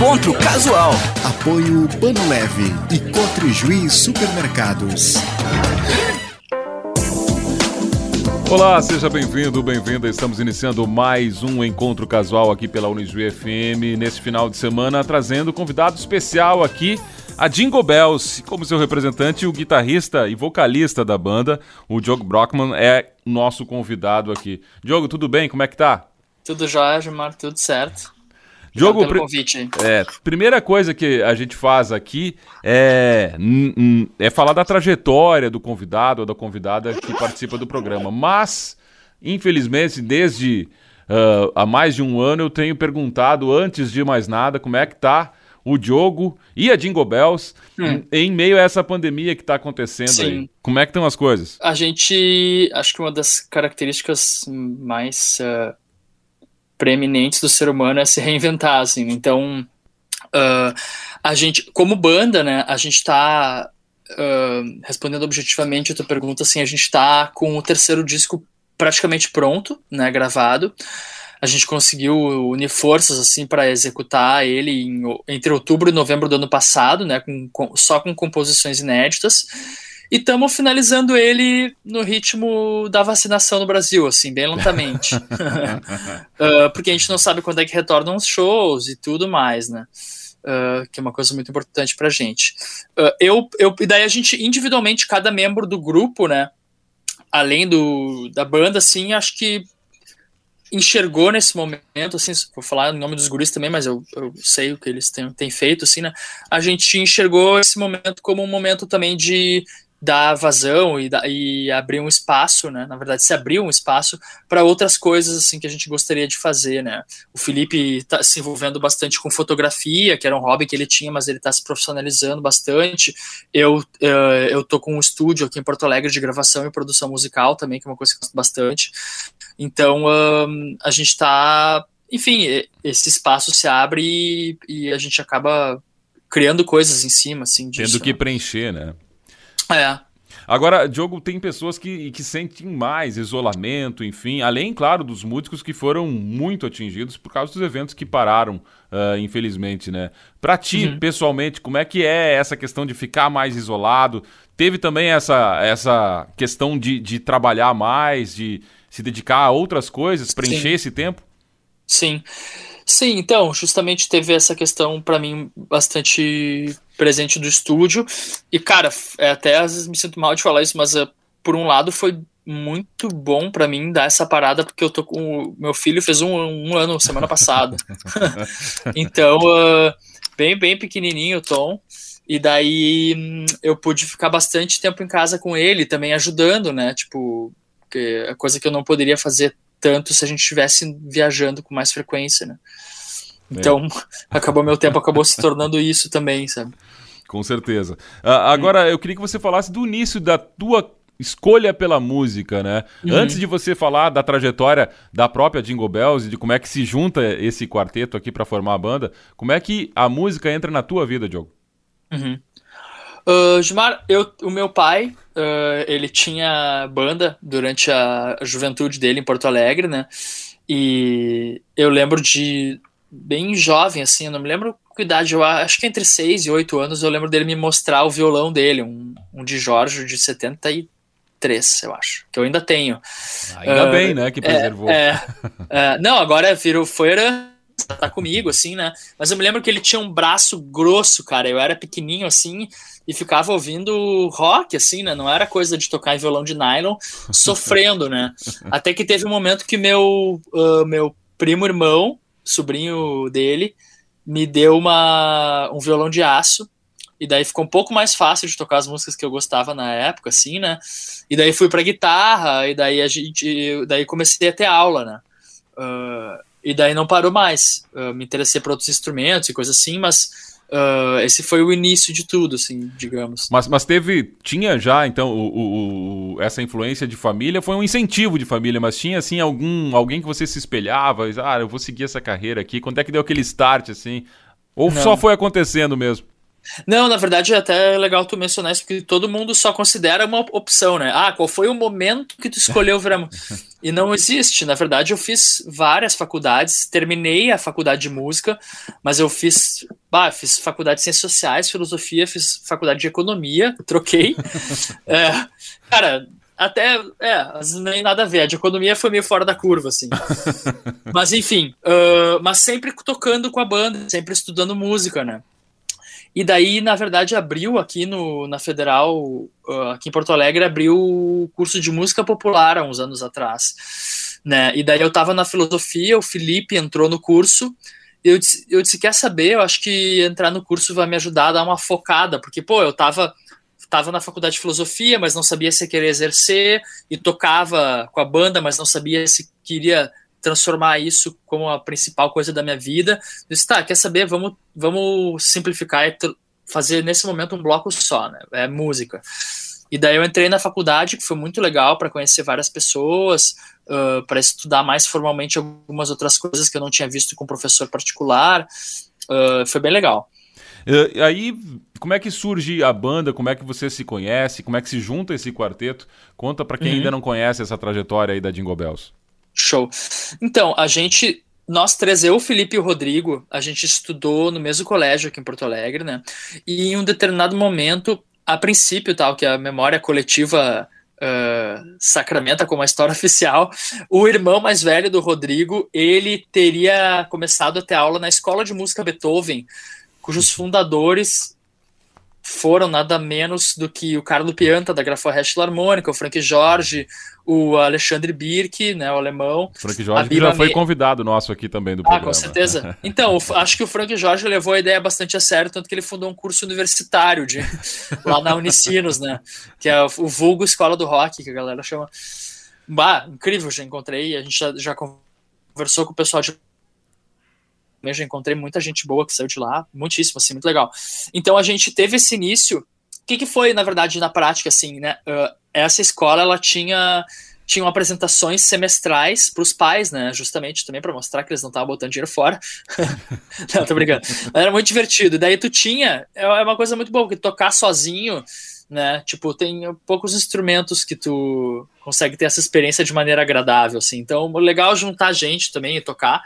Encontro Casual. Apoio Pano Leve e Cotrijuí Supermercados. Olá, seja bem-vindo, bem-vinda. Estamos iniciando mais um encontro casual aqui pela Unijuí FM nesse final de semana, trazendo convidado especial aqui, a Jingle Bells, como seu representante, o guitarrista e vocalista da banda, o Diogo Brockman, é nosso convidado aqui. Diogo, tudo bem? Como é que tá? Tudo jóia, Gilmar, tudo certo. Diogo, convite. É, primeira coisa que a gente faz aqui é, é falar da trajetória do convidado ou da convidada que participa do programa. Mas, infelizmente, desde uh, há mais de um ano eu tenho perguntado, antes de mais nada, como é que tá o Diogo e a Jingle Bells hum. em meio a essa pandemia que está acontecendo Sim. aí. Como é que estão as coisas? A gente, acho que uma das características mais uh, preeminentes do ser humano é se reinventar, assim. Então, uh, a gente, como banda, né, a gente está uh, respondendo objetivamente a tua pergunta, assim, a gente está com o terceiro disco praticamente pronto, né, gravado. A gente conseguiu unir forças assim para executar ele em, entre outubro e novembro do ano passado, né, com, com só com composições inéditas. E estamos finalizando ele no ritmo da vacinação no Brasil, assim, bem lentamente. uh, porque a gente não sabe quando é que retornam os shows e tudo mais, né? Uh, que é uma coisa muito importante pra gente. Uh, eu, eu, e daí a gente, individualmente, cada membro do grupo, né? Além do, da banda, assim, acho que enxergou nesse momento, assim, vou falar em nome dos guris também, mas eu, eu sei o que eles têm, têm feito, assim, né? A gente enxergou esse momento como um momento também de dar vazão e, e abrir um espaço, né? Na verdade, se abrir um espaço para outras coisas assim que a gente gostaria de fazer, né? O Felipe está se envolvendo bastante com fotografia, que era um hobby que ele tinha, mas ele está se profissionalizando bastante. Eu uh, eu tô com um estúdio aqui em Porto Alegre de gravação e produção musical também, que é uma coisa que eu gosto bastante. Então um, a gente está, enfim, esse espaço se abre e, e, a gente acaba criando coisas em cima, assim. Disso, Tendo que né? preencher, né? É. Agora, Diogo, tem pessoas que, que sentem mais isolamento, enfim, além, claro, dos músicos que foram muito atingidos por causa dos eventos que pararam, uh, infelizmente, né? Pra ti, uhum. pessoalmente, como é que é essa questão de ficar mais isolado? Teve também essa, essa questão de, de trabalhar mais, de se dedicar a outras coisas, preencher Sim. esse tempo? Sim. Sim, então, justamente teve essa questão para mim bastante presente do estúdio. E, cara, é, até às vezes me sinto mal de falar isso, mas uh, por um lado foi muito bom para mim dar essa parada, porque eu tô com. Meu filho fez um, um ano semana passada. então, uh, bem, bem pequenininho o Tom. E daí hum, eu pude ficar bastante tempo em casa com ele, também ajudando, né? Tipo, que é coisa que eu não poderia fazer tanto se a gente estivesse viajando com mais frequência, né? Então, é. acabou meu tempo, acabou se tornando isso também, sabe? Com certeza. Uh, agora, eu queria que você falasse do início da tua escolha pela música, né? Uhum. Antes de você falar da trajetória da própria Jingle Bells e de como é que se junta esse quarteto aqui para formar a banda, como é que a música entra na tua vida, Diogo? Uhum. Uh, Gilmar, eu, o meu pai, uh, ele tinha banda durante a, juventude dele em Porto Alegre, né? E eu lembro de bem jovem, assim, eu não me lembro que idade, eu acho que entre 6 e 8 anos, eu lembro dele me mostrar o violão dele, um, um de Jorge de 73, eu acho, que eu ainda tenho. Ainda uh, bem, né, que preservou. É, é, não, agora virou, foi tá comigo, assim, né? Mas eu me lembro que ele tinha um braço grosso, cara. Eu era pequenininho, assim, e ficava ouvindo rock, assim, né? Não era coisa de tocar em violão de nylon, sofrendo, né? Até que teve um momento que meu, uh, meu primo irmão, sobrinho dele, me deu uma, um violão de aço. E daí ficou um pouco mais fácil de tocar as músicas que eu gostava na época, assim, né? E daí fui pra guitarra, e daí a gente. Daí comecei a ter aula, né? Uh, e daí não parou mais. Uh, me interessei por outros instrumentos e coisas assim, mas Uh, esse foi o início de tudo, assim, digamos. Mas, mas teve, tinha já, então, o, o, essa influência de família, foi um incentivo de família, mas tinha, assim, algum, alguém que você se espelhava, ah, eu vou seguir essa carreira aqui, quando é que deu aquele start, assim? Ou Não. só foi acontecendo mesmo? Não, na verdade é até legal tu mencionar isso, porque todo mundo só considera uma opção, né? Ah, qual foi o momento que tu escolheu virar E não existe. Na verdade, eu fiz várias faculdades, terminei a faculdade de música, mas eu fiz, bah, fiz faculdade de ciências sociais, filosofia, fiz faculdade de economia, troquei. é, cara, até, é, nem nada a ver. A de economia foi meio fora da curva, assim. mas enfim, uh, mas sempre tocando com a banda, sempre estudando música, né? E daí, na verdade, abriu aqui no, na Federal, uh, aqui em Porto Alegre, abriu o curso de música popular há uns anos atrás. Né? E daí eu estava na filosofia, o Felipe entrou no curso, eu disse, eu disse, quer saber, eu acho que entrar no curso vai me ajudar a dar uma focada, porque, pô, eu tava, tava na faculdade de filosofia, mas não sabia se queria exercer, e tocava com a banda, mas não sabia se queria transformar isso como a principal coisa da minha vida. Eu disse, tá, quer saber? Vamos, vamos simplificar e fazer nesse momento um bloco só, né? É música. E daí eu entrei na faculdade, que foi muito legal para conhecer várias pessoas, uh, para estudar mais formalmente algumas outras coisas que eu não tinha visto com professor particular. Uh, foi bem legal. Uh, aí, como é que surge a banda? Como é que você se conhece? Como é que se junta esse quarteto? Conta para quem uhum. ainda não conhece essa trajetória aí da Jingle Bells. Show. Então, a gente, nós três, eu, o Felipe e o Rodrigo, a gente estudou no mesmo colégio aqui em Porto Alegre, né? E em um determinado momento, a princípio, tal, que a memória coletiva uh, sacramenta como a história oficial, o irmão mais velho do Rodrigo, ele teria começado a ter aula na Escola de Música Beethoven, cujos fundadores foram nada menos do que o Carlo Pianta, da Graforrest Harmônica, o Frank Jorge, o Alexandre Birk, né, o alemão. Frank Jorge já foi convidado nosso aqui também do programa. Ah, com certeza. Então, acho que o Frank Jorge levou a ideia bastante a sério, tanto que ele fundou um curso universitário de, lá na Unicinos, né, que é o vulgo Escola do Rock, que a galera chama. Bah, incrível, já encontrei, a gente já, já conversou com o pessoal de eu já encontrei muita gente boa que saiu de lá, muitíssimo, assim, muito legal. Então a gente teve esse início. O que, que foi, na verdade, na prática, assim, né? Uh, essa escola, ela tinha tinham apresentações semestrais para os pais, né? Justamente também para mostrar que eles não estavam botando dinheiro fora. não, tô brincando. Era muito divertido. Daí tu tinha. É, é uma coisa muito boa, porque tocar sozinho, né? Tipo, tem poucos instrumentos que tu consegue ter essa experiência de maneira agradável, assim. Então, legal juntar gente também e tocar.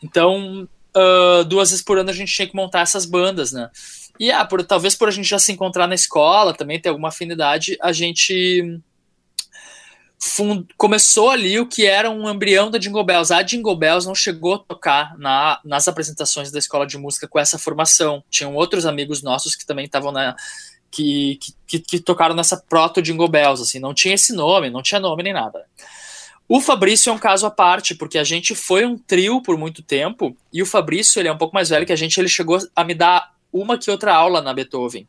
Então, uh, duas vezes por ano a gente tinha que montar essas bandas, né? E ah, por, talvez por a gente já se encontrar na escola, também ter alguma afinidade, a gente fund... começou ali o que era um embrião da Jingle Bells. A Jingle Bells não chegou a tocar na, nas apresentações da escola de música com essa formação. Tinham outros amigos nossos que também estavam na. Que, que, que, tocaram nessa proto Jingle Bells, assim, não tinha esse nome, não tinha nome nem nada. O Fabrício é um caso à parte, porque a gente foi um trio por muito tempo, e o Fabrício, ele é um pouco mais velho que a gente, ele chegou a me dar uma que outra aula na Beethoven.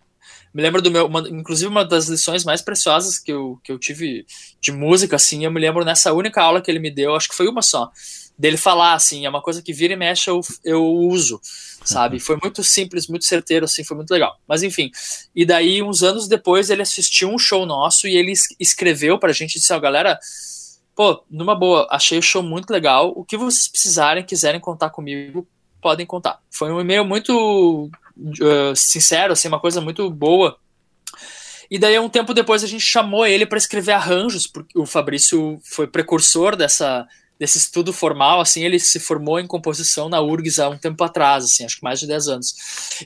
Me lembro do meu, uma, inclusive uma das lições mais preciosas que eu, que eu tive de música, assim, eu me lembro nessa única aula que ele me deu, acho que foi uma só, dele falar, assim, é uma coisa que vira e mexe eu, eu uso, sabe? Foi muito simples, muito certeiro, assim, foi muito legal. Mas enfim, e daí uns anos depois ele assistiu um show nosso e ele escreveu pra gente, disse, ó, oh, galera, pô, numa boa, achei o show muito legal. O que vocês precisarem, quiserem contar comigo, podem contar. Foi um e-mail muito uh, sincero, assim, uma coisa muito boa. E daí, um tempo depois, a gente chamou ele para escrever arranjos, porque o Fabrício foi precursor dessa, desse estudo formal, assim, ele se formou em composição na URGS há um tempo atrás, assim, acho que mais de 10 anos.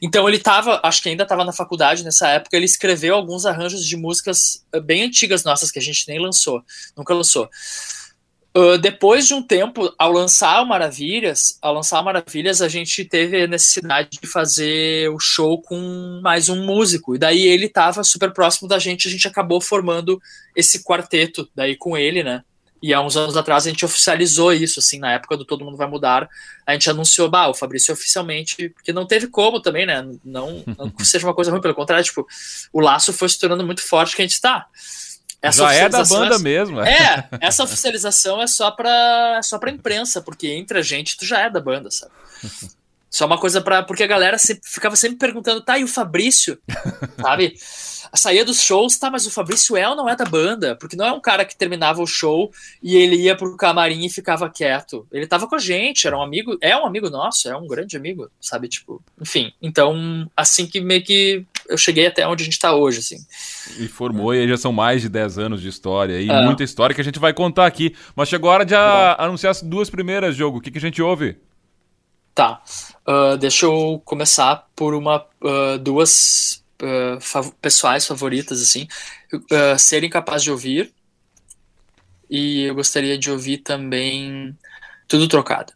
Então ele estava, acho que ainda estava na faculdade nessa época, ele escreveu alguns arranjos de músicas eh, bem antigas nossas que a gente nem lançou, nunca lançou. Uh, depois de um tempo, ao lançar o Maravilhas, ao lançar Maravilhas, a gente teve a necessidade de fazer o show com mais um músico. E daí ele estava super próximo da gente, a gente acabou formando esse quarteto daí com ele, né? E há uns anos atrás a gente oficializou isso, assim, na época do Todo Mundo Vai Mudar, a gente anunciou, bah, o Fabrício oficialmente, porque não teve como também, né? Não, não seja uma coisa ruim, pelo contrário, tipo, o laço foi se tornando muito forte que a gente tá. Essa Já é da banda é, mesmo. É. é, essa oficialização é só pra, é só pra imprensa, porque entre a gente tu já é da banda, sabe? Só uma coisa para Porque a galera ficava sempre perguntando, tá, e o Fabrício? Sabe? saía dos shows, tá, mas o Fabrício El não é da banda, porque não é um cara que terminava o show e ele ia pro camarim e ficava quieto. Ele tava com a gente, era um amigo, é um amigo nosso, é um grande amigo, sabe? Tipo, enfim. Então, assim que meio que eu cheguei até onde a gente tá hoje, assim. E formou, e já são mais de 10 anos de história, e é. muita história que a gente vai contar aqui. Mas chegou a hora de a, anunciar as duas primeiras, jogo. O que, que a gente ouve? Tá. Uh, deixa eu começar por uma uh, duas uh, fav pessoais favoritas, assim. Ser incapaz de ouvir. E eu gostaria de ouvir também Tudo Trocado.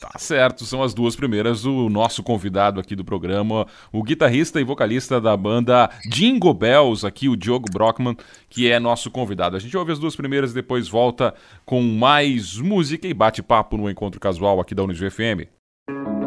Tá certo, são as duas primeiras do nosso convidado aqui do programa, o guitarrista e vocalista da banda Jingle Bells, aqui o Diogo Brockman, que é nosso convidado. A gente ouve as duas primeiras e depois volta com mais música e bate-papo no encontro casual aqui da FM. Dizer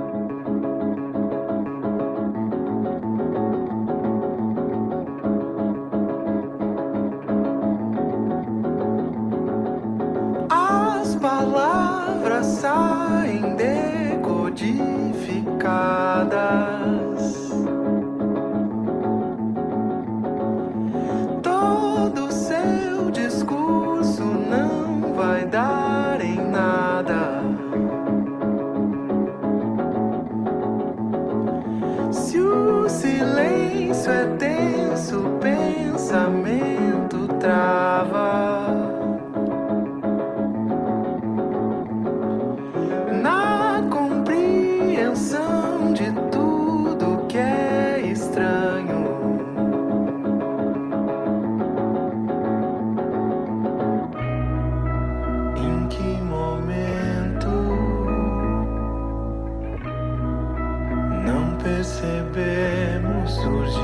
percebemos surgir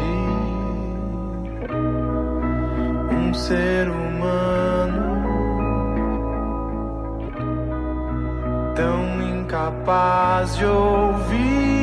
um ser humano tão incapaz de ouvir.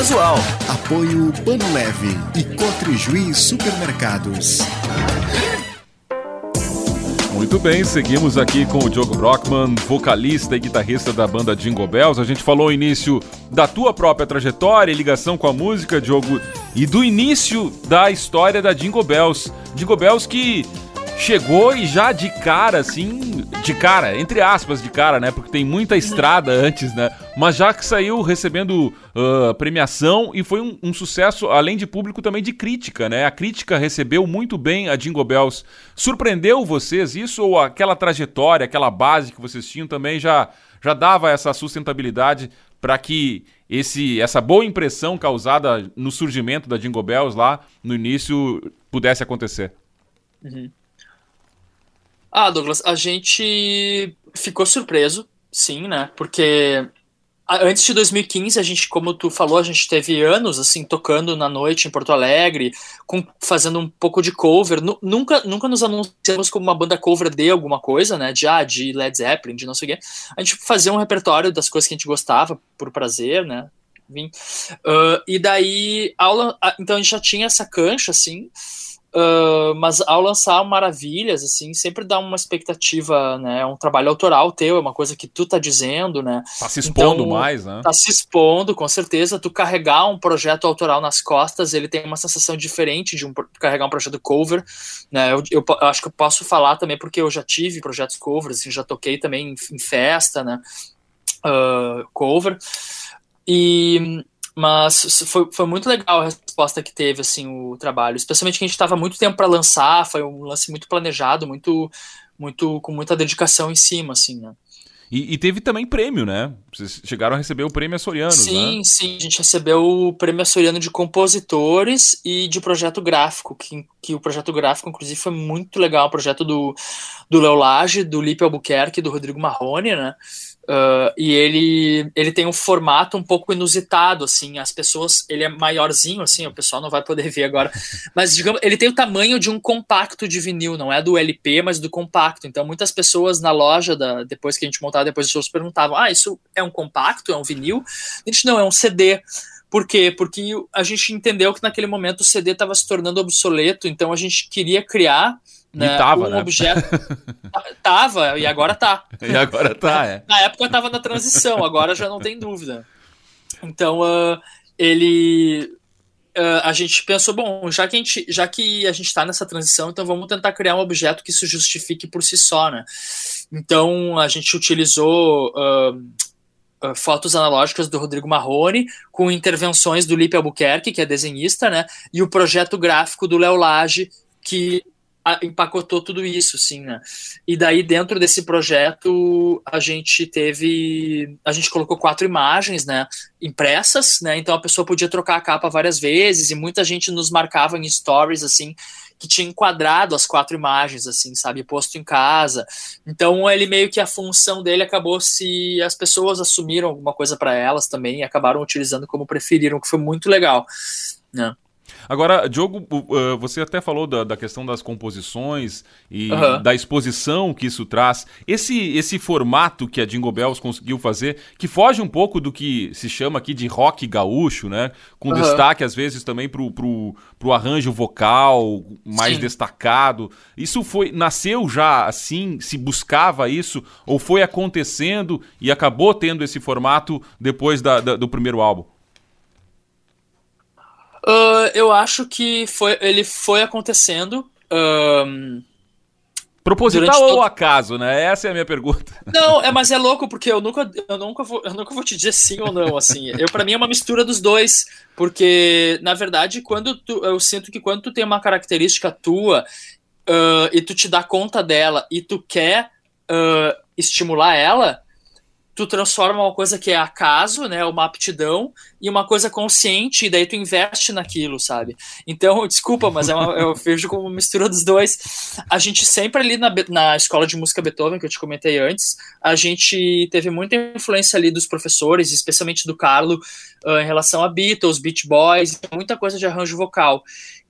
Casual. Apoio Pano Leve e Cotrijuí Supermercados. Muito bem, seguimos aqui com o Diogo Brockman, vocalista e guitarrista da banda Jingle Bells. A gente falou no início da tua própria trajetória e ligação com a música, Diogo, e do início da história da Jingle Bells. Jingle Bells que chegou e já de cara, assim, de cara, entre aspas, de cara, né? Porque tem muita estrada antes, né? Mas já que saiu recebendo ah, premiação e foi um, um sucesso, além de público, também de crítica, né? A crítica recebeu muito bem a Jingle Bells. Surpreendeu vocês isso ou aquela trajetória, aquela base que vocês tinham também já, já dava essa sustentabilidade para que esse, essa boa impressão causada no surgimento da Jingle Bells lá no início pudesse acontecer? Ah, Douglas, a gente ficou surpreso, sim, né? Porque antes de 2015, a gente, como tu falou, a gente teve anos assim tocando na noite em Porto Alegre, com, fazendo um pouco de cover. Nu- nunca, nunca nos anunciamos como uma banda cover de alguma coisa, né? De, ah, de Led Zeppelin, de não sei o quê. A gente fazia um repertório das coisas que a gente gostava por prazer, né? Ah, e daí, ah, então a gente já tinha essa cancha, assim. Uh, mas ao lançar Maravilhas, assim, sempre dá uma expectativa, né? É um trabalho autoral teu, é uma coisa que tu tá dizendo, né? Tá se expondo Então, mais, né? Tá se expondo, com certeza. Tu carregar um projeto autoral nas costas, ele tem uma sensação diferente de um, carregar um projeto cover, né? Eu, eu eu acho que eu posso falar também porque eu já tive projetos covers, assim, já toquei também em, em festa, né? Uh, cover. E mas foi, foi muito legal a resposta que teve assim o trabalho, especialmente que a gente estava muito tempo para lançar, foi um lance muito planejado, muito muito com muita dedicação em cima assim, né? E, e, teve também prêmio, né? Vocês chegaram a receber o prêmio Açoriano, sim, né? Sim, a gente recebeu o prêmio Açoriano de compositores e de projeto gráfico, que, que o projeto gráfico, inclusive, foi muito legal, o projeto do, do Léo Lage, do Lipe Albuquerque e do Rodrigo Marrone, né? Uh, e ele, ele tem um formato um pouco inusitado, assim, as pessoas, ele é maiorzinho, assim, o pessoal não vai poder ver agora, mas digamos, ele tem o tamanho de um compacto de vinil, não é do LP, mas do compacto, então muitas pessoas na loja, da, depois que a gente montava, depois as pessoas perguntavam, ah, isso é um compacto, é um vinil? A gente, não, é um CD, por quê? Porque a gente entendeu que naquele momento o CD estava se tornando obsoleto, então a gente queria criar né, e tava, um né? objeto. tava, e agora tá. E agora tá, é. Na época tava na transição, agora já não tem dúvida. Então, uh, ele. Uh, a gente pensou, bom, já que a gente, já que a gente está nessa transição, então vamos tentar criar um objeto que se justifique por si só, né? Então a gente utilizou uh, fotos analógicas do Rodrigo Marrone, com intervenções do Lipe Albuquerque, que é desenhista, né? E o projeto gráfico do Léo Lage, que empacotou tudo isso, sim, né? E daí, dentro desse projeto, a gente teve. A gente colocou quatro imagens, né? Impressas, né? Então a pessoa podia trocar a capa várias vezes, e muita gente nos marcava em stories, assim, que tinha enquadrado as quatro imagens, assim, sabe? Posto em casa. Então ele meio que a função dele acabou se. As pessoas assumiram alguma coisa para elas também e acabaram utilizando como preferiram, que foi muito legal, né? Agora, Diogo, você até falou da, da questão das composições e uhum. da exposição que isso traz. Esse, esse formato que a Jingle Bells conseguiu fazer, que foge um pouco do que se chama aqui de rock gaúcho, né? Com uhum. destaque, às vezes, também pro, pro, pro arranjo vocal mais Sim. destacado. Isso foi. Nasceu já assim? Se buscava isso? Ou foi acontecendo e acabou tendo esse formato depois da, da do primeiro álbum? Uh, eu acho que foi, ele foi acontecendo. Um, Proposital ou todo... acaso, né? Essa é a minha pergunta. Não, é, mas é louco porque eu nunca, eu nunca, vou, eu nunca vou te dizer sim ou não, assim. Eu para mim é uma mistura dos dois, porque na verdade quando tu, eu sinto que quando tu tem uma característica tua uh, e tu te dá conta dela e tu quer uh, estimular ela, tu transforma uma coisa que é acaso, né, uma aptidão, em uma coisa consciente, e daí tu investe naquilo, sabe? Então, desculpa, mas é uma, eu vejo como uma mistura dos dois. A gente sempre ali na, na escola de música Beethoven, que eu te comentei antes, a gente teve muita influência ali dos professores, especialmente do Carlo, uh, em relação a Beatles, Beach Boys, muita coisa de arranjo vocal.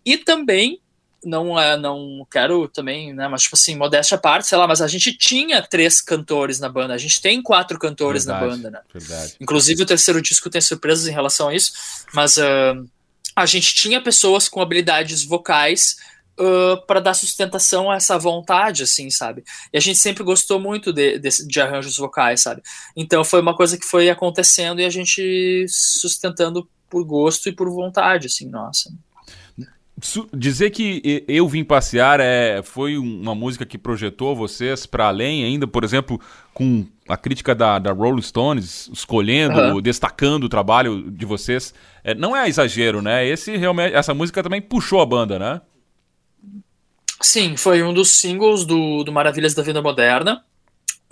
E também não é, não quero também, né, mas tipo assim, modéstia à parte, sei lá, mas a gente tinha três cantores na banda, a gente tem quatro cantores verdade, na banda, né? Verdade. Inclusive o terceiro disco tem surpresas em relação a isso, mas uh, a gente tinha pessoas com habilidades vocais uh, para dar sustentação a essa vontade, assim, sabe? E a gente sempre gostou muito de, de, de arranjos vocais, sabe? Então foi uma coisa que foi acontecendo e a gente sustentando por gosto e por vontade, assim, nossa dizer que eu vim passear é, foi uma música que projetou vocês para além ainda, por exemplo, com a crítica da, da Rolling Stones escolhendo, uhum. destacando o trabalho de vocês. É, não é exagero, né? Esse realmente, essa música também puxou a banda, né? Sim, foi um dos singles do, do Maravilhas da Vida Moderna.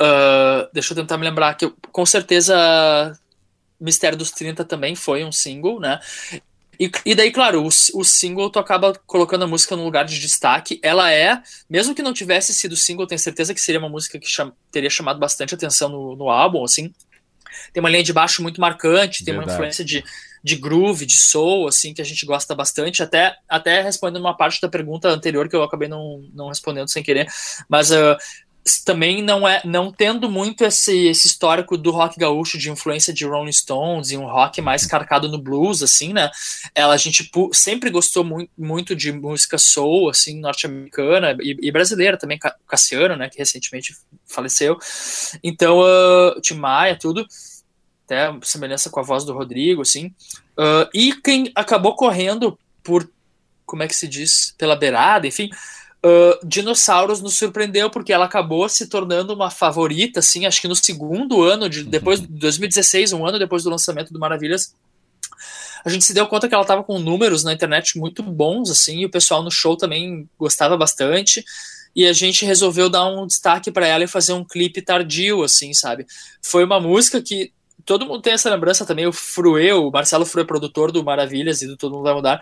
Uh, deixa eu tentar me lembrar que eu, com certeza Mistério dos 30 também foi um single, né? E, e daí, claro, o, o single tu acaba colocando a música no lugar de destaque. Ela é, mesmo que não tivesse sido single, tenho certeza que seria uma música que cham, teria chamado bastante atenção no, no álbum, assim. Tem uma linha de baixo muito marcante, tem Verdade. uma influência de, de groove, de soul, assim, que a gente gosta bastante. Até, até respondendo uma parte da pergunta anterior que eu acabei não, não respondendo sem querer, mas uh, também não é não tendo muito esse, esse histórico do rock gaúcho de influência de Rolling Stones e um rock mais carcado no blues assim né? Ela a gente sempre gostou muito, muito de música soul assim norte-americana e, e, brasileira também Cassiano né que recentemente faleceu. Então uh, Tim Maia tudo até semelhança com a voz do Rodrigo assim. Uh, e quem acabou correndo por como é que se diz pela beirada enfim Uh, Dinossauros nos surpreendeu porque ela acabou se tornando uma favorita, assim, acho que no segundo ano, de, depois de 2016, um ano depois do lançamento do Maravilhas, a gente se deu conta que ela estava com números na internet muito bons, assim, e o pessoal no show também gostava bastante. e a gente resolveu dar um destaque para ela e fazer um clipe tardio, assim, sabe? Foi uma música que todo mundo tem essa lembrança também, o Fruê, o Marcelo Fruê, produtor do Maravilhas e do Todo Mundo Vai Mudar,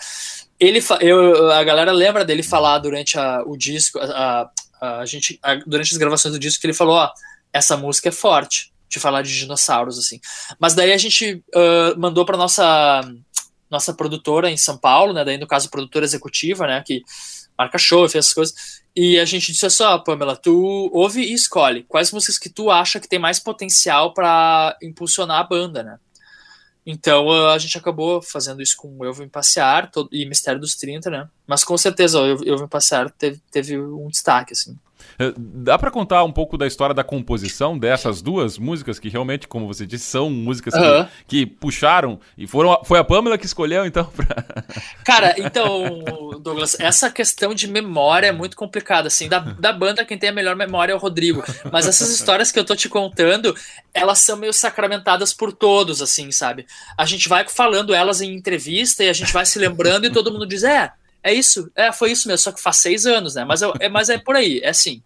ele, eu, a galera lembra dele falar durante a, o disco, a, a, a gente, a, durante as gravações do disco, que ele falou, ó, essa música é forte, de falar de dinossauros, assim. Mas daí a gente uh, mandou para nossa nossa produtora em São Paulo, né, daí no caso produtora executiva, né, que marca show, fez essas coisas, e a gente disse assim, ó, Pamela, tu ouve e escolhe quais músicas que tu acha que tem mais potencial para impulsionar a banda, né. Então a gente acabou fazendo isso com Eu Vim Passear todo, e Mistério dos 30, né? Mas com certeza Eu, Eu Vim Passear teve, teve um destaque, assim. É, dá para contar um pouco da história da composição dessas duas músicas que realmente, como você disse, são músicas que, que puxaram e foram foi a Pamela que escolheu então pra... Cara, então, Douglas, essa questão de memória é muito complicada, assim, da, da banda quem tem a melhor memória é o Rodrigo, mas essas histórias que eu tô te contando, elas são meio sacramentadas por todos, assim, sabe? A gente vai falando elas em entrevista e a gente vai se lembrando e todo mundo diz, é, é isso, é, foi isso mesmo, só que faz seis anos, né? Mas, eu, é, mas é por aí, é assim.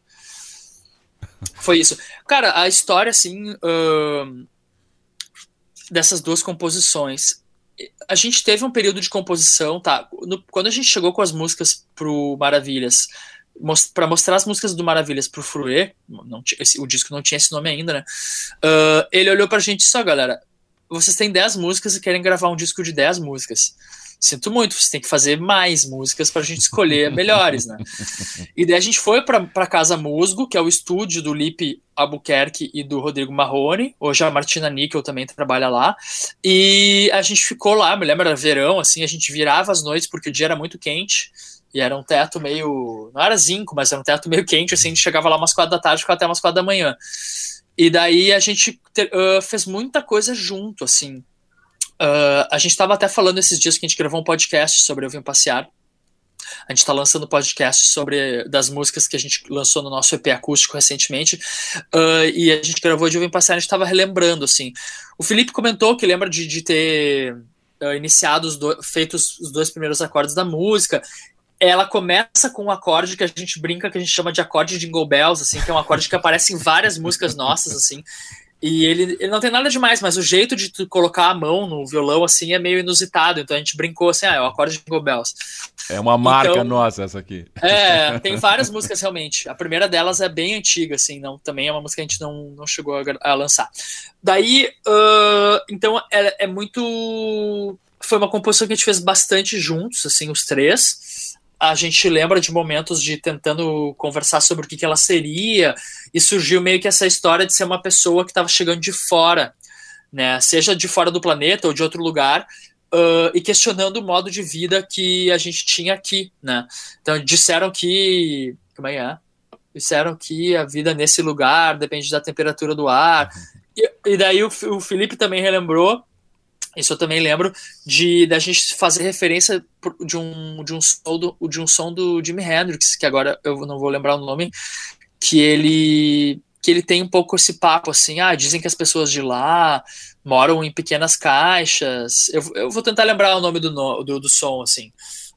Foi isso. Cara, a história, assim, ahn, dessas duas composições. A gente teve um período de composição, tá? No- quando a gente chegou com as músicas pro Maravilhas, mos, para mostrar as músicas do Maravilhas pro Fruê, não, esse- o disco não tinha esse nome ainda, né? Ah, ele olhou pra gente e disse: Ó, galera, vocês têm 10 músicas e querem gravar um disco de 10 músicas. Sinto muito, você tem que fazer mais músicas pra gente escolher melhores, né? E daí a gente foi pra Casa Musgo, que é o estúdio do Lipe Albuquerque e do Rodrigo Marrone. Hoje a Martina Níquel também trabalha lá. E a gente ficou lá, me lembro, era verão, assim, a gente virava as noites porque o dia era muito quente. E era um teto meio. Não era zinco, mas era um teto meio quente, assim, a gente chegava lá umas quatro da tarde, ficava até umas quatro da manhã. E daí a gente te- ah, fez muita coisa junto, assim. Ah, a gente estava até falando esses dias que a gente gravou um podcast sobre Eu Vim Passear. A gente está lançando podcast sobre das músicas que a gente lançou no nosso EP acústico recentemente. Ah, e a gente gravou de Eu Vim Passear, a gente estava relembrando, assim. O Felipe comentou que lembra de, de ter ah, iniciado, os do, feito os, os dois primeiros acordes da música. Ela começa com um acorde que a gente brinca, que a gente chama de acorde de Jingle Bells, assim, que é um acorde que aparece em várias músicas nossas, assim. E ele, ele não tem nada demais, mas o jeito de tu colocar a mão no violão, assim, é meio inusitado. Então a gente brincou assim, ah, é o acorde de Jingle Bells. É uma marca Então- nossa essa aqui. É, tem várias músicas realmente. A primeira delas é bem antiga, assim, não, também é uma música que a gente não, não chegou a, a lançar. Daí, ah, então, é, é muito. Foi uma composição que a gente fez bastante juntos, assim, os três. A gente lembra de momentos de tentando conversar sobre o que, que ela seria, e surgiu meio que essa história de ser uma pessoa que estava chegando de fora, né? Seja de fora do planeta ou de outro lugar, ah, e questionando o modo de vida que a gente tinha aqui, né? Então disseram que. Como é que é? Disseram que a vida nesse lugar depende da temperatura do ar. E, e daí o, o Felipe também relembrou, isso eu também lembro, de da gente fazer referência de um, de um, som do, de um som do Jimi Hendrix, que agora eu não vou lembrar o nome, que ele que ele tem um pouco esse papo assim, ah, dizem que as pessoas de lá moram em pequenas caixas. Eu, eu vou tentar lembrar o nome do, do, do som, assim.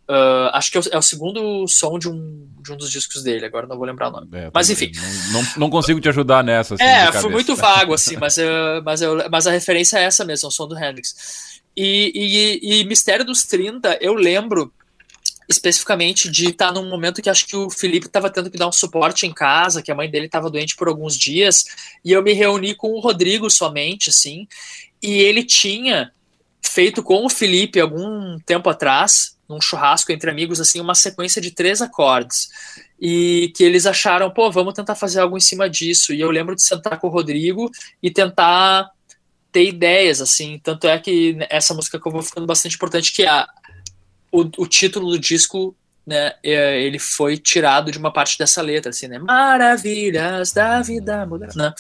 Ah, acho que é o, é o segundo som de um, de um dos discos dele, agora não vou lembrar o nome. É, Mas, enfim. Não, não, não consigo te ajudar nessa. assim, É, foi muito vago, assim, mas, eu- mas, eu- mas a referência é essa mesmo, é o som do Hendrix. E, e, e Mistério dos 30, eu lembro especificamente de estar num momento que acho que o Felipe estava tendo que dar um suporte em casa, que a mãe dele estava doente por alguns dias, e eu me reuni com o Rodrigo somente, assim, e ele tinha feito com o Felipe algum tempo atrás, num churrasco entre amigos, assim, uma sequência de três acordes. E que eles acharam, pô, vamos tentar fazer algo em cima disso. E eu lembro de sentar com o Rodrigo e tentar ter ideias, assim. Tanto é que essa música que eu vou ficando bastante importante, que é a, o, o título do disco, né, é, ele foi tirado de uma parte dessa letra, assim, né? Maravilhas da vida moderna. né?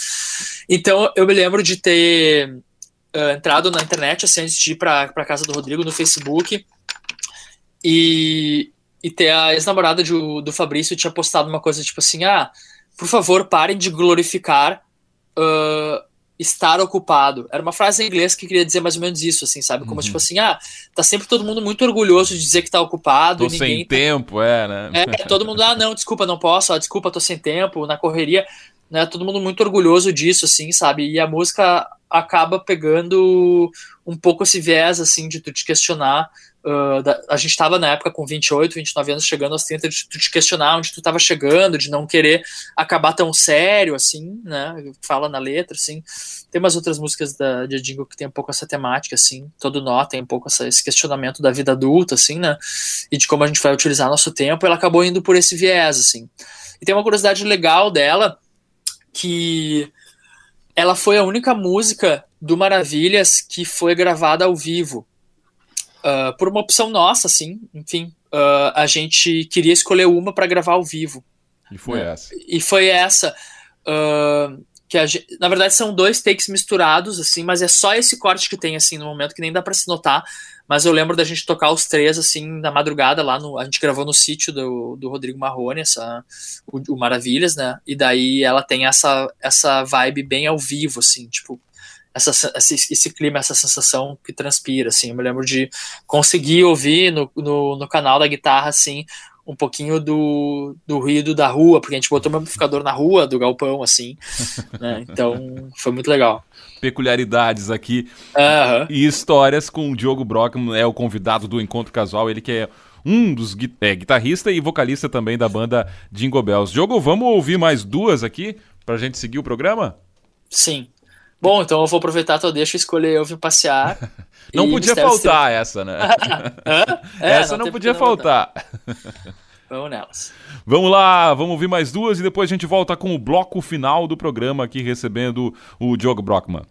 Então eu me lembro de ter uh, entrado na internet, assim, antes de ir pra casa do Rodrigo, no Facebook, e, e ter a ex-namorada de- do Fabrício tinha postado uma coisa tipo assim: ah, por favor, parem de glorificar uh, estar ocupado. Era uma frase em inglês que queria dizer mais ou menos isso, assim, sabe? Como Uhum. tipo assim, ah, tá sempre todo mundo muito orgulhoso de dizer que tá ocupado Tô sem tá tempo, é, né? é, todo mundo, ah, não, desculpa, não posso, ó, desculpa, tô sem tempo, na correria, né? Todo mundo muito orgulhoso disso, assim, sabe? E a música acaba pegando um pouco esse viés, assim, de tu te questionar. Ah, da- a gente tava na época com 28, 29 anos, chegando aos 30, de te questionar onde tu tava chegando, de não querer acabar tão sério, assim, né? Fala na letra, assim. Tem umas outras músicas da, de Jingle que tem um pouco essa temática, assim. Todo nó tem um pouco essa, esse questionamento da vida adulta, assim, né? E de como a gente vai utilizar nosso tempo. Ela acabou indo por esse viés, assim. E tem uma curiosidade legal dela, que ela foi a única música do Maravilhas que foi gravada ao vivo. Ah, por uma opção nossa, assim, enfim. ah, a gente queria escolher uma para gravar ao vivo E foi É. essa. e foi essa ah, que a gente, na verdade são dois takes misturados assim mas é só esse corte que tem assim no momento que nem dá pra se notar mas eu lembro da gente tocar os três assim na madrugada lá no a gente gravou no sítio do, do Rodrigo Marrone essa o, o Maravilhas né e daí ela tem essa essa vibe bem ao vivo assim tipo essa, esse, esse clima, essa sensação que transpira, assim, eu me lembro de conseguir ouvir no, no, no canal da guitarra, assim, um pouquinho do, do ruído da rua, porque a gente botou um amplificador na rua do galpão, assim, né? Então foi muito legal. Peculiaridades aqui Aham. e histórias com o Diogo Brockman, é o convidado do Encontro Casual, ele que é um dos é, guitarrista e vocalista também da banda Jingle Bells. Diogo, vamos ouvir mais duas aqui pra gente seguir o programa? Sim. Bom, então eu vou aproveitar tua deixa e escolher Eu Vim Passear. Não podia faltar essa, né? É, essa não, podia não botar. faltar. Vamos nelas. Vamos lá, vamos ouvir mais duas e depois a gente volta com o bloco final do programa aqui recebendo o Diogo Brockman.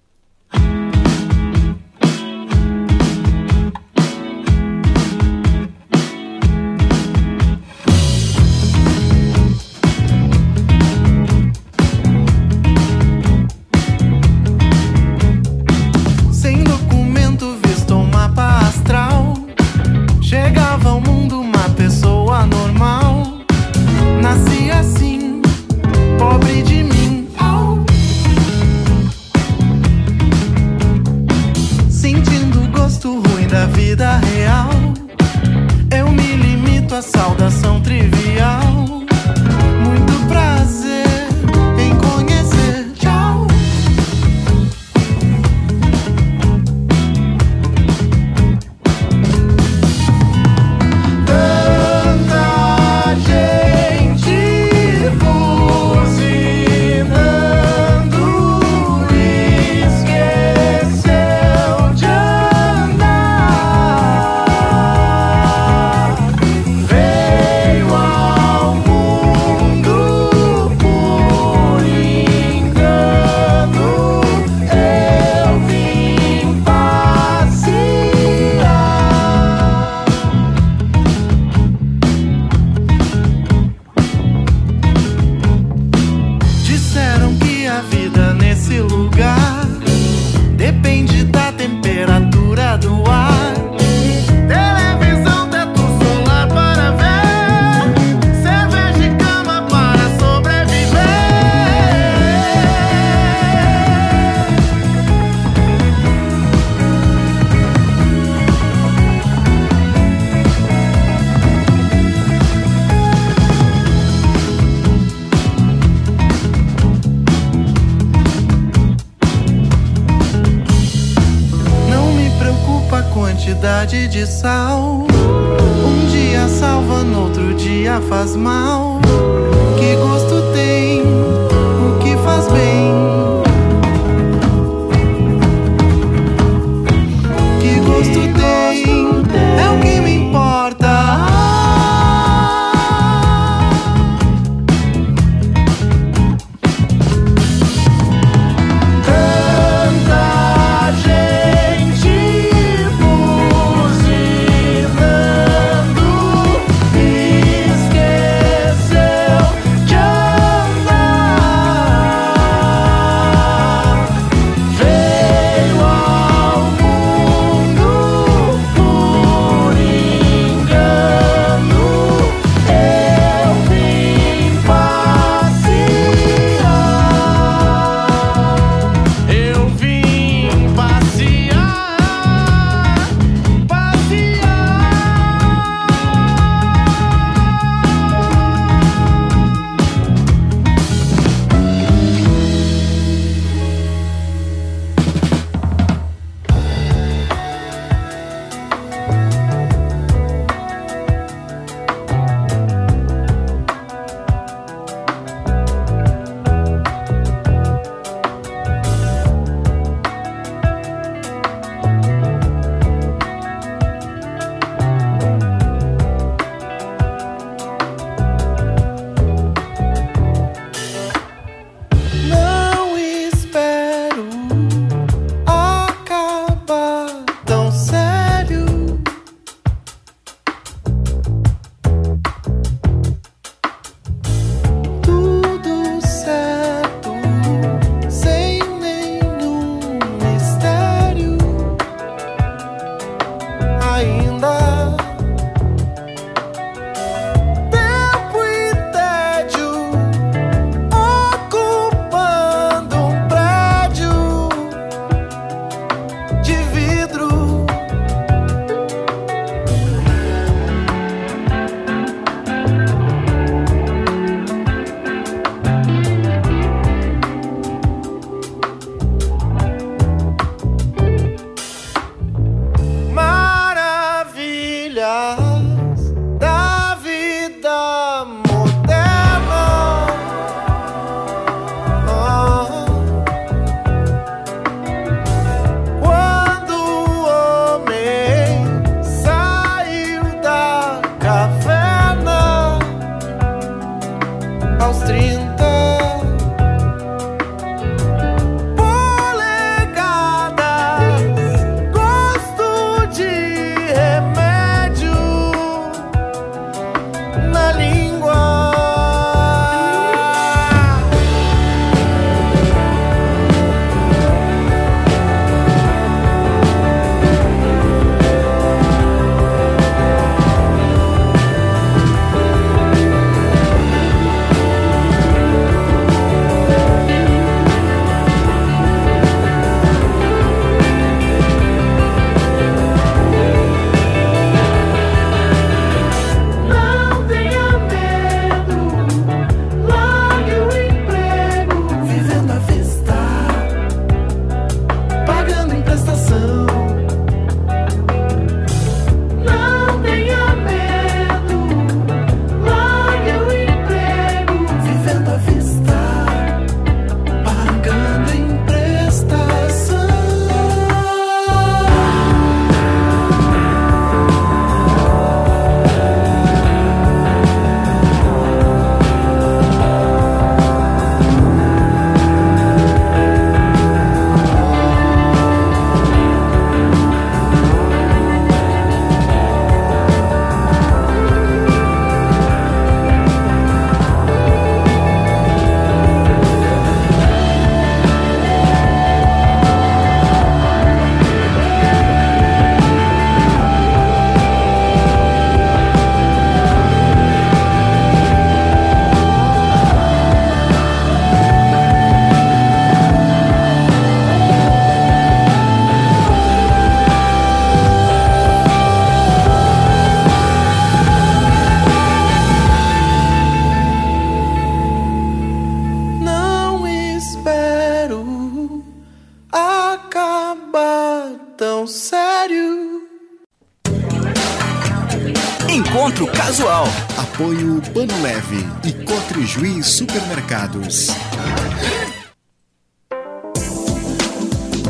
Apoio Pano Leve e Cotrijuí Supermercados.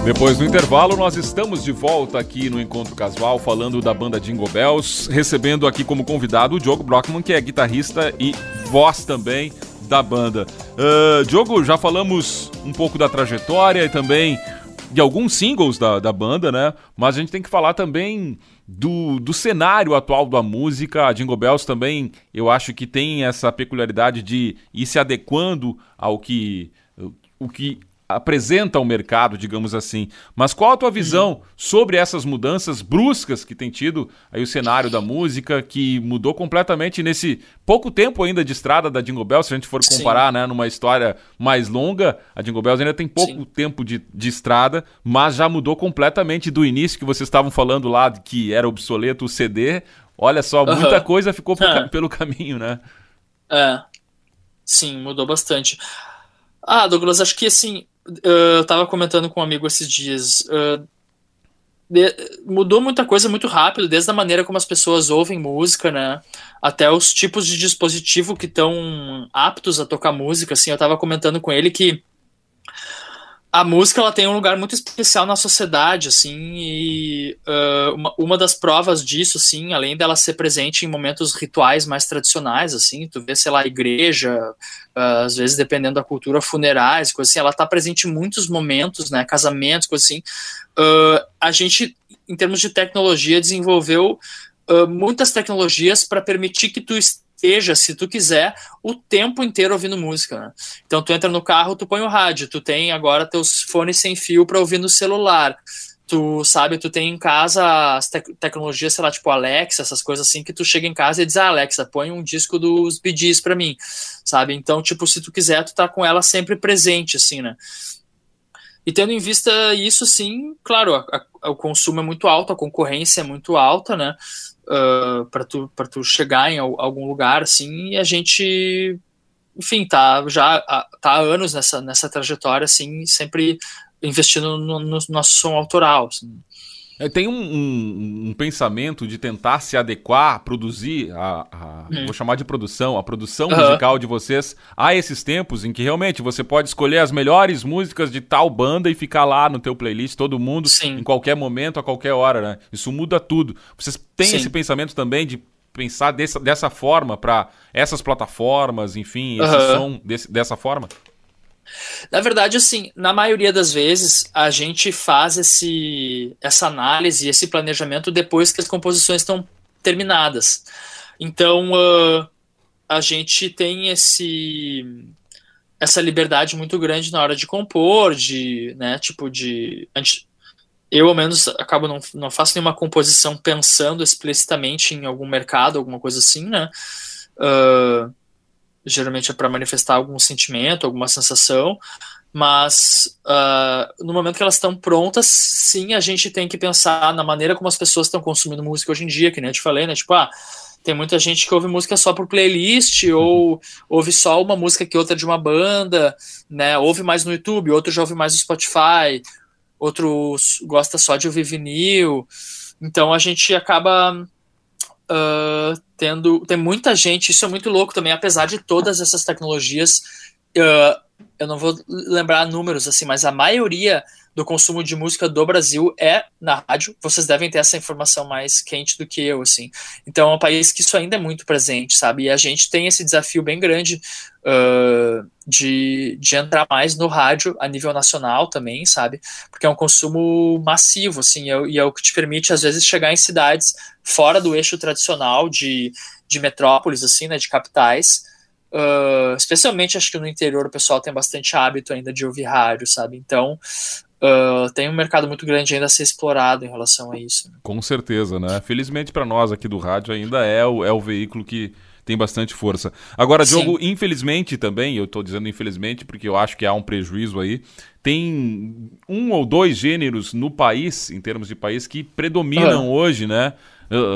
Depois do intervalo, nós estamos de volta aqui no Encontro Casual, falando da banda Jingle Bells, recebendo aqui como convidado o Diogo Brockman, que é guitarrista e voz também da banda. Uh, Diogo, já falamos um pouco da trajetória e também de alguns singles da, da banda, né? Mas a gente tem que falar também do, do cenário atual da música. A Jingle Bells também, eu acho que tem essa peculiaridade de ir se adequando ao que, o que apresenta ao mercado, digamos assim. Mas qual a tua visão sobre essas mudanças bruscas que tem tido aí o cenário da música, que mudou completamente nesse pouco tempo ainda de estrada da Jingle Bells, se a gente for comparar, né, numa história mais longa, a Jingle Bells ainda tem pouco Sim. tempo de, de estrada, mas já mudou completamente do início que vocês estavam falando lá de que era obsoleto o CD. Olha só, muita coisa ficou pelo caminho, né? É. Sim, mudou bastante. Ah, Douglas, acho que assim, eu tava comentando com um amigo esses dias. Uh, de, mudou muita coisa muito rápido, desde a maneira como as pessoas ouvem música, né? Até os tipos de dispositivo que estão aptos a tocar música. Assim, eu tava comentando com ele que a música ela tem um lugar muito especial na sociedade, assim, e uh, uma, uma, das provas disso, assim, além dela ser presente em momentos rituais mais tradicionais, assim, tu vê, sei lá, igreja, uh, às vezes dependendo da cultura, funerais, coisa assim, ela está presente em muitos momentos, né, casamentos, coisa assim. Uh, a gente, em termos de tecnologia, desenvolveu muitas tecnologias para permitir que tu esteja, se tu quiser, o tempo inteiro ouvindo música. Né? Então tu entra no carro, tu põe o rádio, tu tem agora teus fones sem fio para ouvir no celular. Tu sabe, tu tem em casa as te tecnologias, sei lá, tipo Alexa, essas coisas assim, que tu chega em casa e diz, ah, Alexa, põe um disco dos Bee Gees pra mim, sabe? Então, tipo, se tu quiser, tu tá com ela sempre presente, assim, né? E tendo em vista isso, sim, claro, a, a, o consumo é muito alto, a concorrência é muito alta, né? Uh, para tu, tu chegar em algum lugar, assim, e a gente, enfim, tá já tá há anos nessa, nessa trajetória, assim, sempre investindo no, no nosso som autoral. Assim. É, tem um, um, um, pensamento de tentar se adequar, produzir, a, a hum. vou chamar de produção, a produção uhum. musical de vocês a esses tempos em que realmente você pode escolher as melhores músicas de tal banda e ficar lá no teu playlist, todo mundo, Sim. em qualquer momento, a qualquer hora, né? Isso muda tudo. Vocês têm Sim. esse pensamento também de pensar dessa, dessa forma para essas plataformas, enfim, esse uhum. som desse, dessa forma? Na verdade, assim, na maioria das vezes, a gente faz esse, essa análise, esse planejamento depois que as composições estão terminadas. Então, uh, a gente tem esse essa liberdade muito grande na hora de compor, de, né, tipo de eu ao menos acabo não, não faço nenhuma composição pensando explicitamente em algum mercado, alguma coisa assim, né? Uh, geralmente é para manifestar algum sentimento, alguma sensação, mas uh, no momento que elas estão prontas, sim, a gente tem que pensar na maneira como as pessoas estão consumindo música hoje em dia, que nem eu te falei, né? Tipo, ah, tem muita gente que ouve música só por playlist, uhum. ou ouve só uma música que outra de uma banda, né? Ouve mais no YouTube, outro já ouve mais no Spotify, outro gosta só de ouvir vinil. Então a gente acaba uh, tendo. Tem muita gente, isso é muito louco também, apesar de todas essas tecnologias. Uh, eu não vou lembrar números assim, mas a maioria do consumo de música do Brasil é na rádio. Vocês devem ter essa informação mais quente do que eu, assim. Então é um país que isso ainda é muito presente, sabe? E a gente tem esse desafio bem grande uh, de, de entrar mais no rádio a nível nacional também, sabe? Porque é um consumo massivo, assim, é, e é o que te permite, às vezes, chegar em cidades fora do eixo tradicional de, de metrópoles, assim, né? De capitais. Uh, especialmente acho que no interior o pessoal tem bastante hábito ainda de ouvir rádio, sabe? Então uh, tem um mercado muito grande ainda a ser explorado em relação a isso. Com certeza, né? Felizmente para nós aqui do rádio ainda é o, é o veículo que tem bastante força. Agora, Diogo, Sim. infelizmente também, eu estou dizendo infelizmente porque eu acho que há um prejuízo aí, tem um ou dois gêneros no país, em termos de país, que predominam uhum. hoje, né?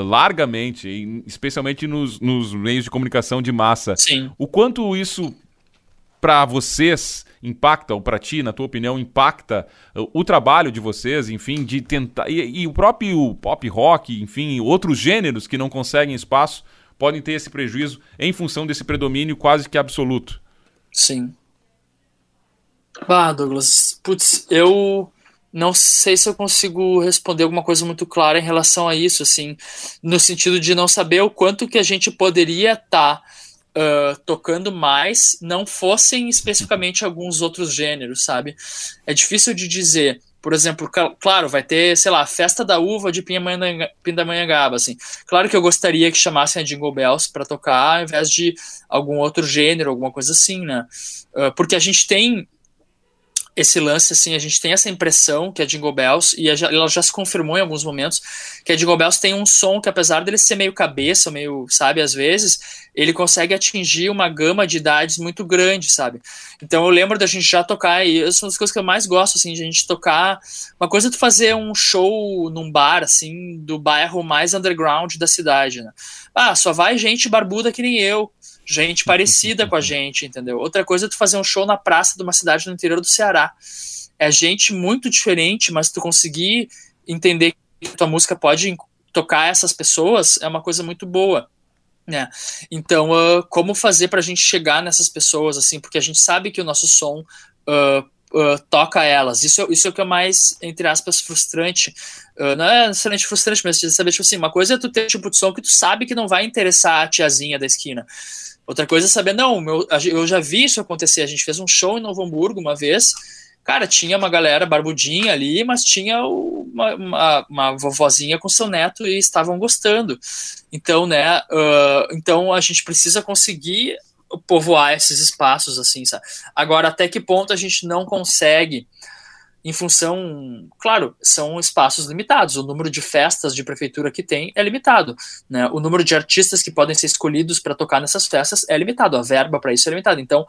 largamente, especialmente nos, nos, meios de comunicação de massa. Sim. O quanto isso para vocês impacta, ou para ti, na tua opinião, impacta uh, o trabalho de vocês, enfim, de tentar. E, e, o próprio pop rock, enfim, outros gêneros que não conseguem espaço podem ter esse prejuízo em função desse predomínio quase que absoluto. Sim. Ah, Douglas, putz, eu não sei se eu consigo responder alguma coisa muito clara em relação a isso, assim, no sentido de não saber o quanto que a gente poderia estar tá, uh, tocando mais, não fossem especificamente alguns outros gêneros, sabe? É difícil de dizer. Por exemplo, claro, vai ter, sei lá, festa da uva de Pindamonhangaba, assim. Claro que eu gostaria que chamassem a Jingle Bells para tocar ao invés de algum outro gênero, alguma coisa assim, né? Uh, porque a gente tem esse lance, assim, a gente tem essa impressão que a Jingle Bells, e ela já se confirmou em alguns momentos, que a Jingle Bells tem um som que, apesar dele ser meio cabeça, meio, sabe, às vezes, ele consegue atingir uma gama de idades muito grande, sabe? Então eu lembro da gente já tocar, e essas são as coisas que eu mais gosto, assim, de a gente tocar. Uma coisa é tu fazer um show num bar, assim, do bairro mais underground da cidade, né? Ah, só vai gente barbuda que nem eu, gente parecida com a gente, entendeu? Outra coisa é tu fazer um show na praça de uma cidade no interior do Ceará. É gente muito diferente, mas tu conseguir entender que tua música pode tocar essas pessoas é uma coisa muito boa. Né? Então, uh, como fazer para a gente chegar nessas pessoas, assim, porque a gente sabe que o nosso som uh, uh, toca elas. Isso, isso é o que é mais, entre aspas, frustrante. não é necessariamente frustrante, mas saber, tipo assim, uma coisa é tu ter tipo de som que tu sabe que não vai interessar a tiazinha da esquina. Outra coisa é saber, não, meu, eu já vi isso acontecer. A gente fez um show em Novo Hamburgo uma vez. Cara, tinha uma galera barbudinha ali, mas tinha uma, uma, uma vovozinha com seu neto e estavam gostando. Então, né, uh, então a gente precisa conseguir povoar esses espaços, assim, sabe? Agora, até que ponto a gente não consegue em função, claro, são espaços limitados. O número de festas de prefeitura que tem é limitado. Né? O número de artistas que podem ser escolhidos para tocar nessas festas é limitado. A verba para isso é limitada. Então,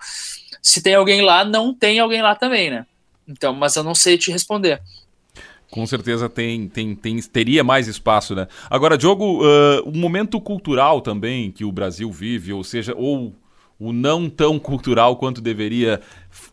se tem alguém lá, não tem alguém lá também, né? Então, mas eu não sei te responder. Com certeza tem, tem, tem, teria mais espaço, né? Agora, Diogo, uh, o momento cultural também que o Brasil vive, ou seja, ou o não tão cultural quanto deveria,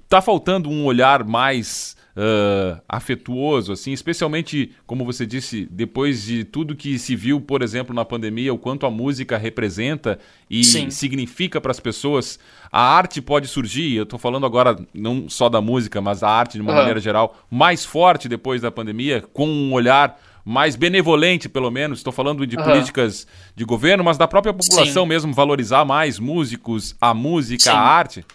tá faltando um olhar mais uh, afetuoso, assim, especialmente, como você disse, depois de tudo que se viu, por exemplo, na pandemia, o quanto a música representa e Sim. significa para as pessoas. A arte pode surgir, eu estou falando agora não só da música, mas a arte de uma uhum. maneira geral, mais forte depois da pandemia, com um olhar mais benevolente, pelo menos. Estou falando de uhum. políticas de governo, mas da própria população Sim. mesmo, valorizar mais músicos, a música, Sim. a arte.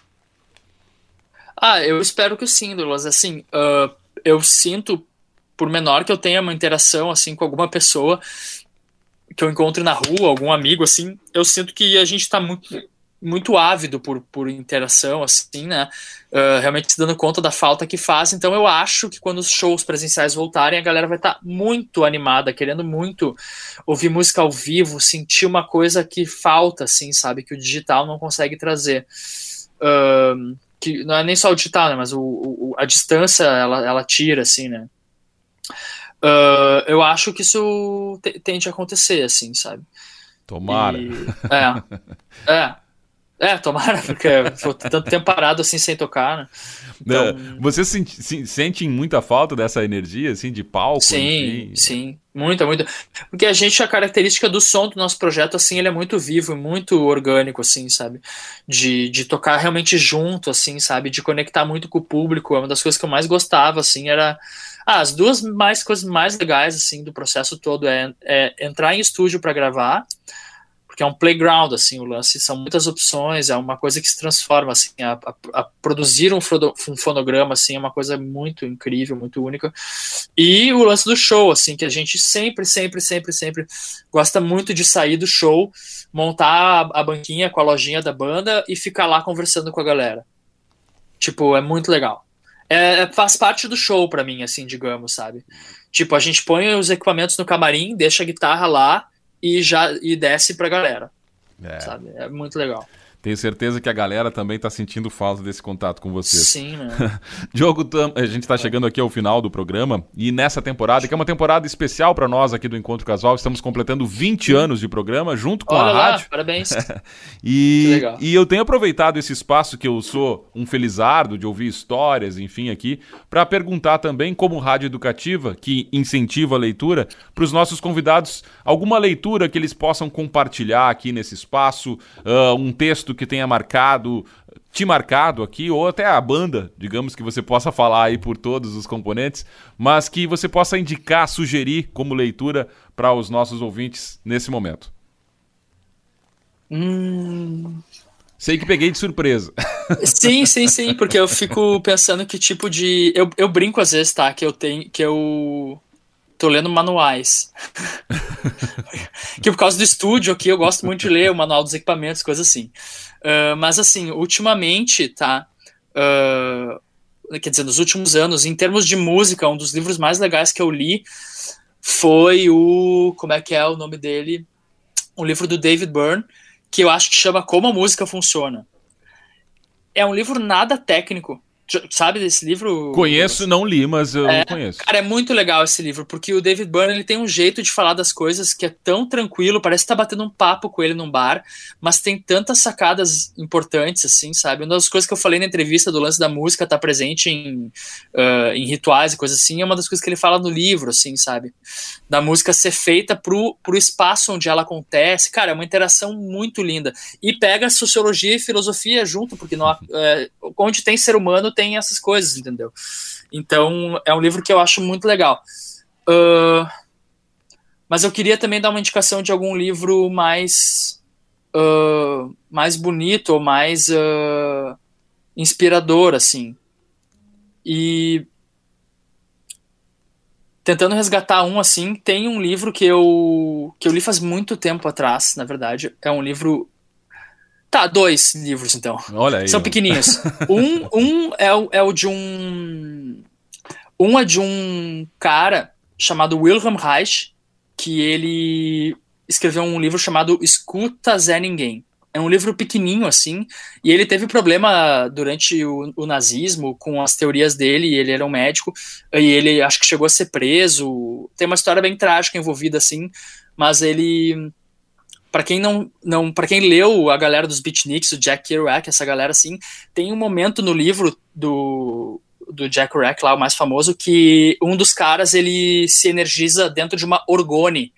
Ah, eu espero que sim, Douglas. Assim, uh, eu sinto, por menor que eu tenha uma interação assim com alguma pessoa que eu encontre na rua, algum amigo, assim, eu sinto que a gente está muito, muito ávido por, por interação, assim, né? Uh, realmente se dando conta da falta que faz. Então eu acho que quando os shows presenciais voltarem, a galera vai estar tá muito animada, querendo muito ouvir música ao vivo, sentir uma coisa que falta, assim, sabe? Que o digital não consegue trazer. Uh, que não é nem só o digital, né, mas o, o a distância ela, ela tira, assim, né. Uh, eu acho que isso tende a acontecer, assim, sabe. Tomara. E, é, é. É, tomara, porque foi tanto tempo parado assim sem tocar, né? Então... É, você sente, sente muita falta dessa energia, assim, de palco? Sim, enfim? sim, muita, muita. Porque a gente, a característica do som do nosso projeto, assim, ele é muito vivo, muito orgânico, assim, sabe? De, de tocar realmente junto, assim, sabe? De conectar muito com o público. É uma das coisas que eu mais gostava, assim, era. Ah, as duas mais coisas mais legais, assim, do processo todo é, é entrar em estúdio para gravar porque é um playground, assim, o lance são muitas opções, é uma coisa que se transforma, assim, a, a, a produzir um, fonograma, assim, é uma coisa muito incrível, muito única, e o lance do show, assim, que a gente sempre, sempre, sempre, sempre gosta muito de sair do show, montar a, a banquinha com a lojinha da banda e ficar lá conversando com a galera. Tipo, é muito legal. É, é faz parte do show para mim, assim, digamos, sabe? Tipo, a gente põe os equipamentos no camarim, deixa a guitarra lá, e já e desce pra galera. É. Sabe? É muito legal. Tenho certeza que a galera também está sentindo falta desse contato com vocês. Sim, né? Diogo, a gente está chegando aqui ao final do programa e nessa temporada, que é uma temporada especial para nós aqui do Encontro Casual, estamos completando 20 anos de programa junto com Olha a lá, rádio. parabéns. e, e eu tenho aproveitado esse espaço que eu sou um felizardo de ouvir histórias, enfim, aqui, para perguntar também, como rádio educativa, que incentiva a leitura, para os nossos convidados alguma leitura que eles possam compartilhar aqui nesse espaço, uh, um texto que tenha marcado, te marcado aqui, ou até a banda, digamos que você possa falar aí por todos os componentes, mas que você possa indicar, sugerir como leitura para os nossos ouvintes nesse momento. Hum... Sei que peguei de surpresa. Sim, sim, sim, porque eu fico pensando que tipo de. Eu, eu brinco às vezes, tá? Que eu tenho. Que eu tô lendo manuais. que por causa do estúdio aqui eu gosto muito de ler o manual dos equipamentos, coisas assim. Uh, mas assim, ultimamente, tá? Uh, quer dizer, nos últimos anos, em termos de música, um dos livros mais legais que eu li foi o. Como é que é o nome dele? Um livro do David Byrne, que eu acho que chama Como a Música Funciona. É um livro nada técnico, Sabe desse livro? Conheço, não li, mas eu é, conheço. Cara, é muito legal esse livro, porque o David Byrne ele tem um jeito de falar das coisas que é tão tranquilo, parece que tá batendo um papo com ele num bar, mas tem tantas sacadas importantes, assim, sabe? Uma das coisas que eu falei na entrevista do lance da música tá presente em, uh, em rituais e coisas assim, é uma das coisas que ele fala no livro, assim, sabe? Da música ser feita pro, pro espaço onde ela acontece. Cara, é uma interação muito linda. E pega sociologia e filosofia junto, porque não, é, onde tem ser humano tem essas coisas, entendeu? Então, é um livro que eu acho muito legal. Uh, mas eu queria também dar uma indicação de algum livro mais uh, mais bonito ou mais uh, inspirador, assim. E tentando resgatar um assim, tem um livro que eu que eu li faz muito tempo atrás, na verdade. É um livro Tá, dois livros então. Olha aí. São pequenininhos. um um é, o, é o de um. Um é de um cara chamado Wilhelm Reich, que ele escreveu um livro chamado Escuta Zé Ninguém. É um livro pequenininho, assim, e ele teve problema durante o, o, nazismo com as teorias dele, ele era um médico, e ele acho que chegou a ser preso. Tem uma história bem trágica envolvida, assim, mas ele para quem não, não para quem leu a galera dos Beatniks, o Jack Kerouac, essa galera assim, tem um momento no livro do do Jack Kerouac lá, o mais famoso, que um dos caras ele se energiza dentro de uma orgone,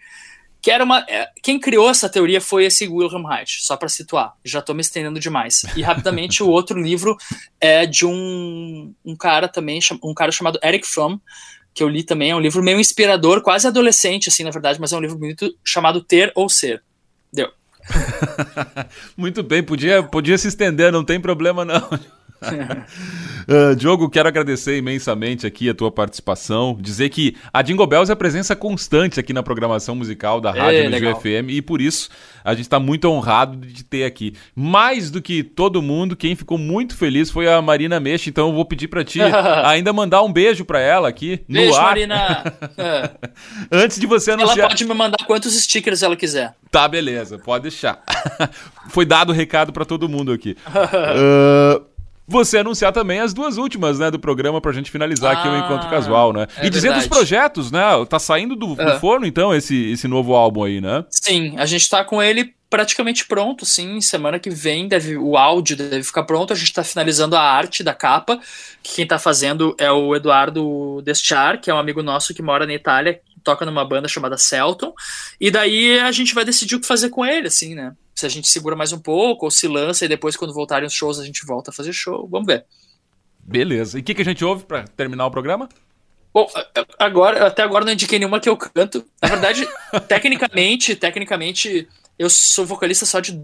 que era uma é, quem criou essa teoria foi esse Wilhelm Reich, só para situar. Já estou me estendendo demais. E rapidamente o outro livro é de um, um cara também, um cara chamado Eric Fromm, que eu li também, é um livro meio inspirador, quase adolescente assim, na verdade, mas é um livro bonito chamado Ter ou Ser. Deu. Muito bem, podia, podia se estender, não tem problema não. Uh, Diogo, quero agradecer imensamente aqui a tua participação, dizer que a Jingle Bells é a presença constante aqui na programação musical da Rádio no FM e por isso a gente está muito honrado de ter aqui. Mais do que todo mundo, quem ficou muito feliz foi a Marina Mexe, então eu vou pedir para ti ainda mandar um beijo para ela aqui beijo, no ar. Marina! É. Antes de você anunciar... Ela pode me mandar quantos stickers ela quiser. Tá, beleza, pode deixar. foi dado o recado para todo mundo aqui. uh você anunciar também as duas últimas, né, do programa pra gente finalizar ah, aqui o Encontro Casual, né? É e dizer verdade. dos projetos, né? Tá saindo do, do, forno, então, esse, esse novo álbum aí, né? Sim, a gente tá com ele praticamente pronto, sim. Semana que vem deve, o áudio deve ficar pronto. A gente tá finalizando a arte da capa, que quem tá fazendo é o Eduardo Destiar, que é um amigo nosso que mora na Itália, toca numa banda chamada Celton. E daí a gente vai decidir o que fazer com ele, assim, né? Se a gente segura mais um pouco, ou se lança e depois, quando voltarem os shows, a gente volta a fazer show. Vamos ver. Beleza. E o que, que a gente ouve para terminar o programa? Bom, agora, até agora não indiquei nenhuma que eu canto. Na verdade, tecnicamente, tecnicamente, eu sou vocalista só de.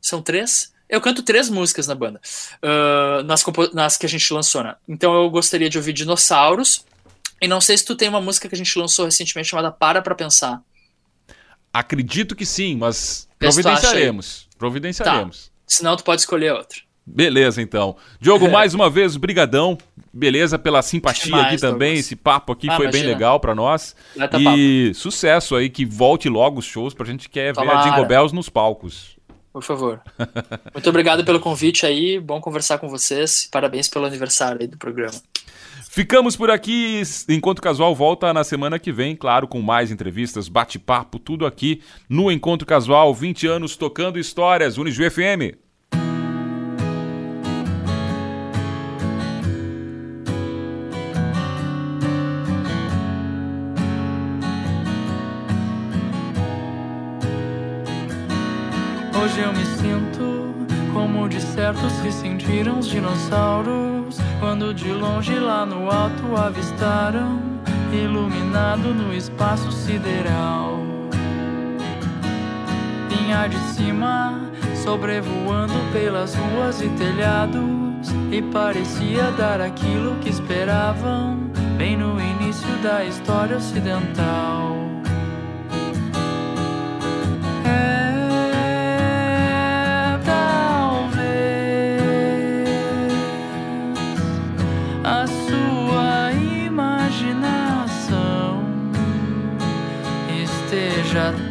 São três? Eu canto três músicas na banda. Uh, nas, nas que a gente lançou, né? Então eu gostaria de ouvir Dinossauros. E não sei se tu tem uma música que a gente lançou recentemente chamada Para Pra Pensar. Acredito que sim, mas providenciaremos. Providenciaremos. Tá. Senão tu pode escolher outra. Beleza, então. Diogo, mais uma vez, brigadão. Beleza pela simpatia Demais, aqui também. Douglas. Esse papo aqui ah, foi imagina. bem legal para nós. E papo. sucesso aí, que volte logo os shows pra gente quer Tomara. ver a Jingle Bells nos palcos. por favor. Muito obrigado pelo convite aí, bom conversar com vocês. Parabéns pelo aniversário aí do programa. Ficamos por aqui. Encontro Casual volta na semana que vem, claro, com mais entrevistas, bate-papo, tudo aqui no Encontro Casual. 20 anos tocando histórias, Unijuí FM. Como de certos se sentiram os dinossauros quando de longe lá no alto avistaram iluminado no espaço sideral. Vinha de cima, sobrevoando pelas ruas e telhados e parecia dar aquilo que esperavam bem no início da história ocidental. É, esteja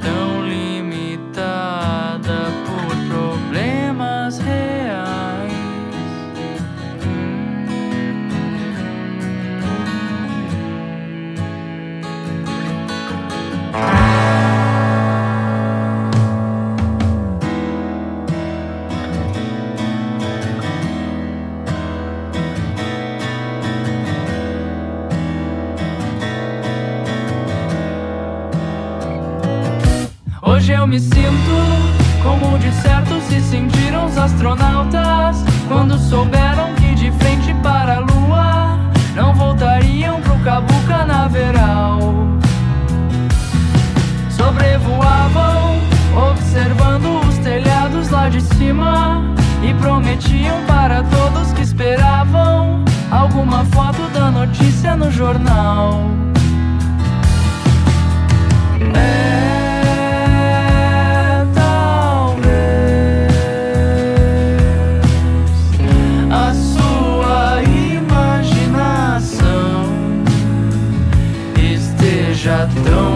se sentiram os astronautas quando souberam que de frente para a lua não voltariam pro Cabo Canaveral. Sobrevoavam, observando os telhados lá de cima e prometiam para todos que esperavam alguma foto da notícia no jornal. É, esteja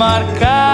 marcar.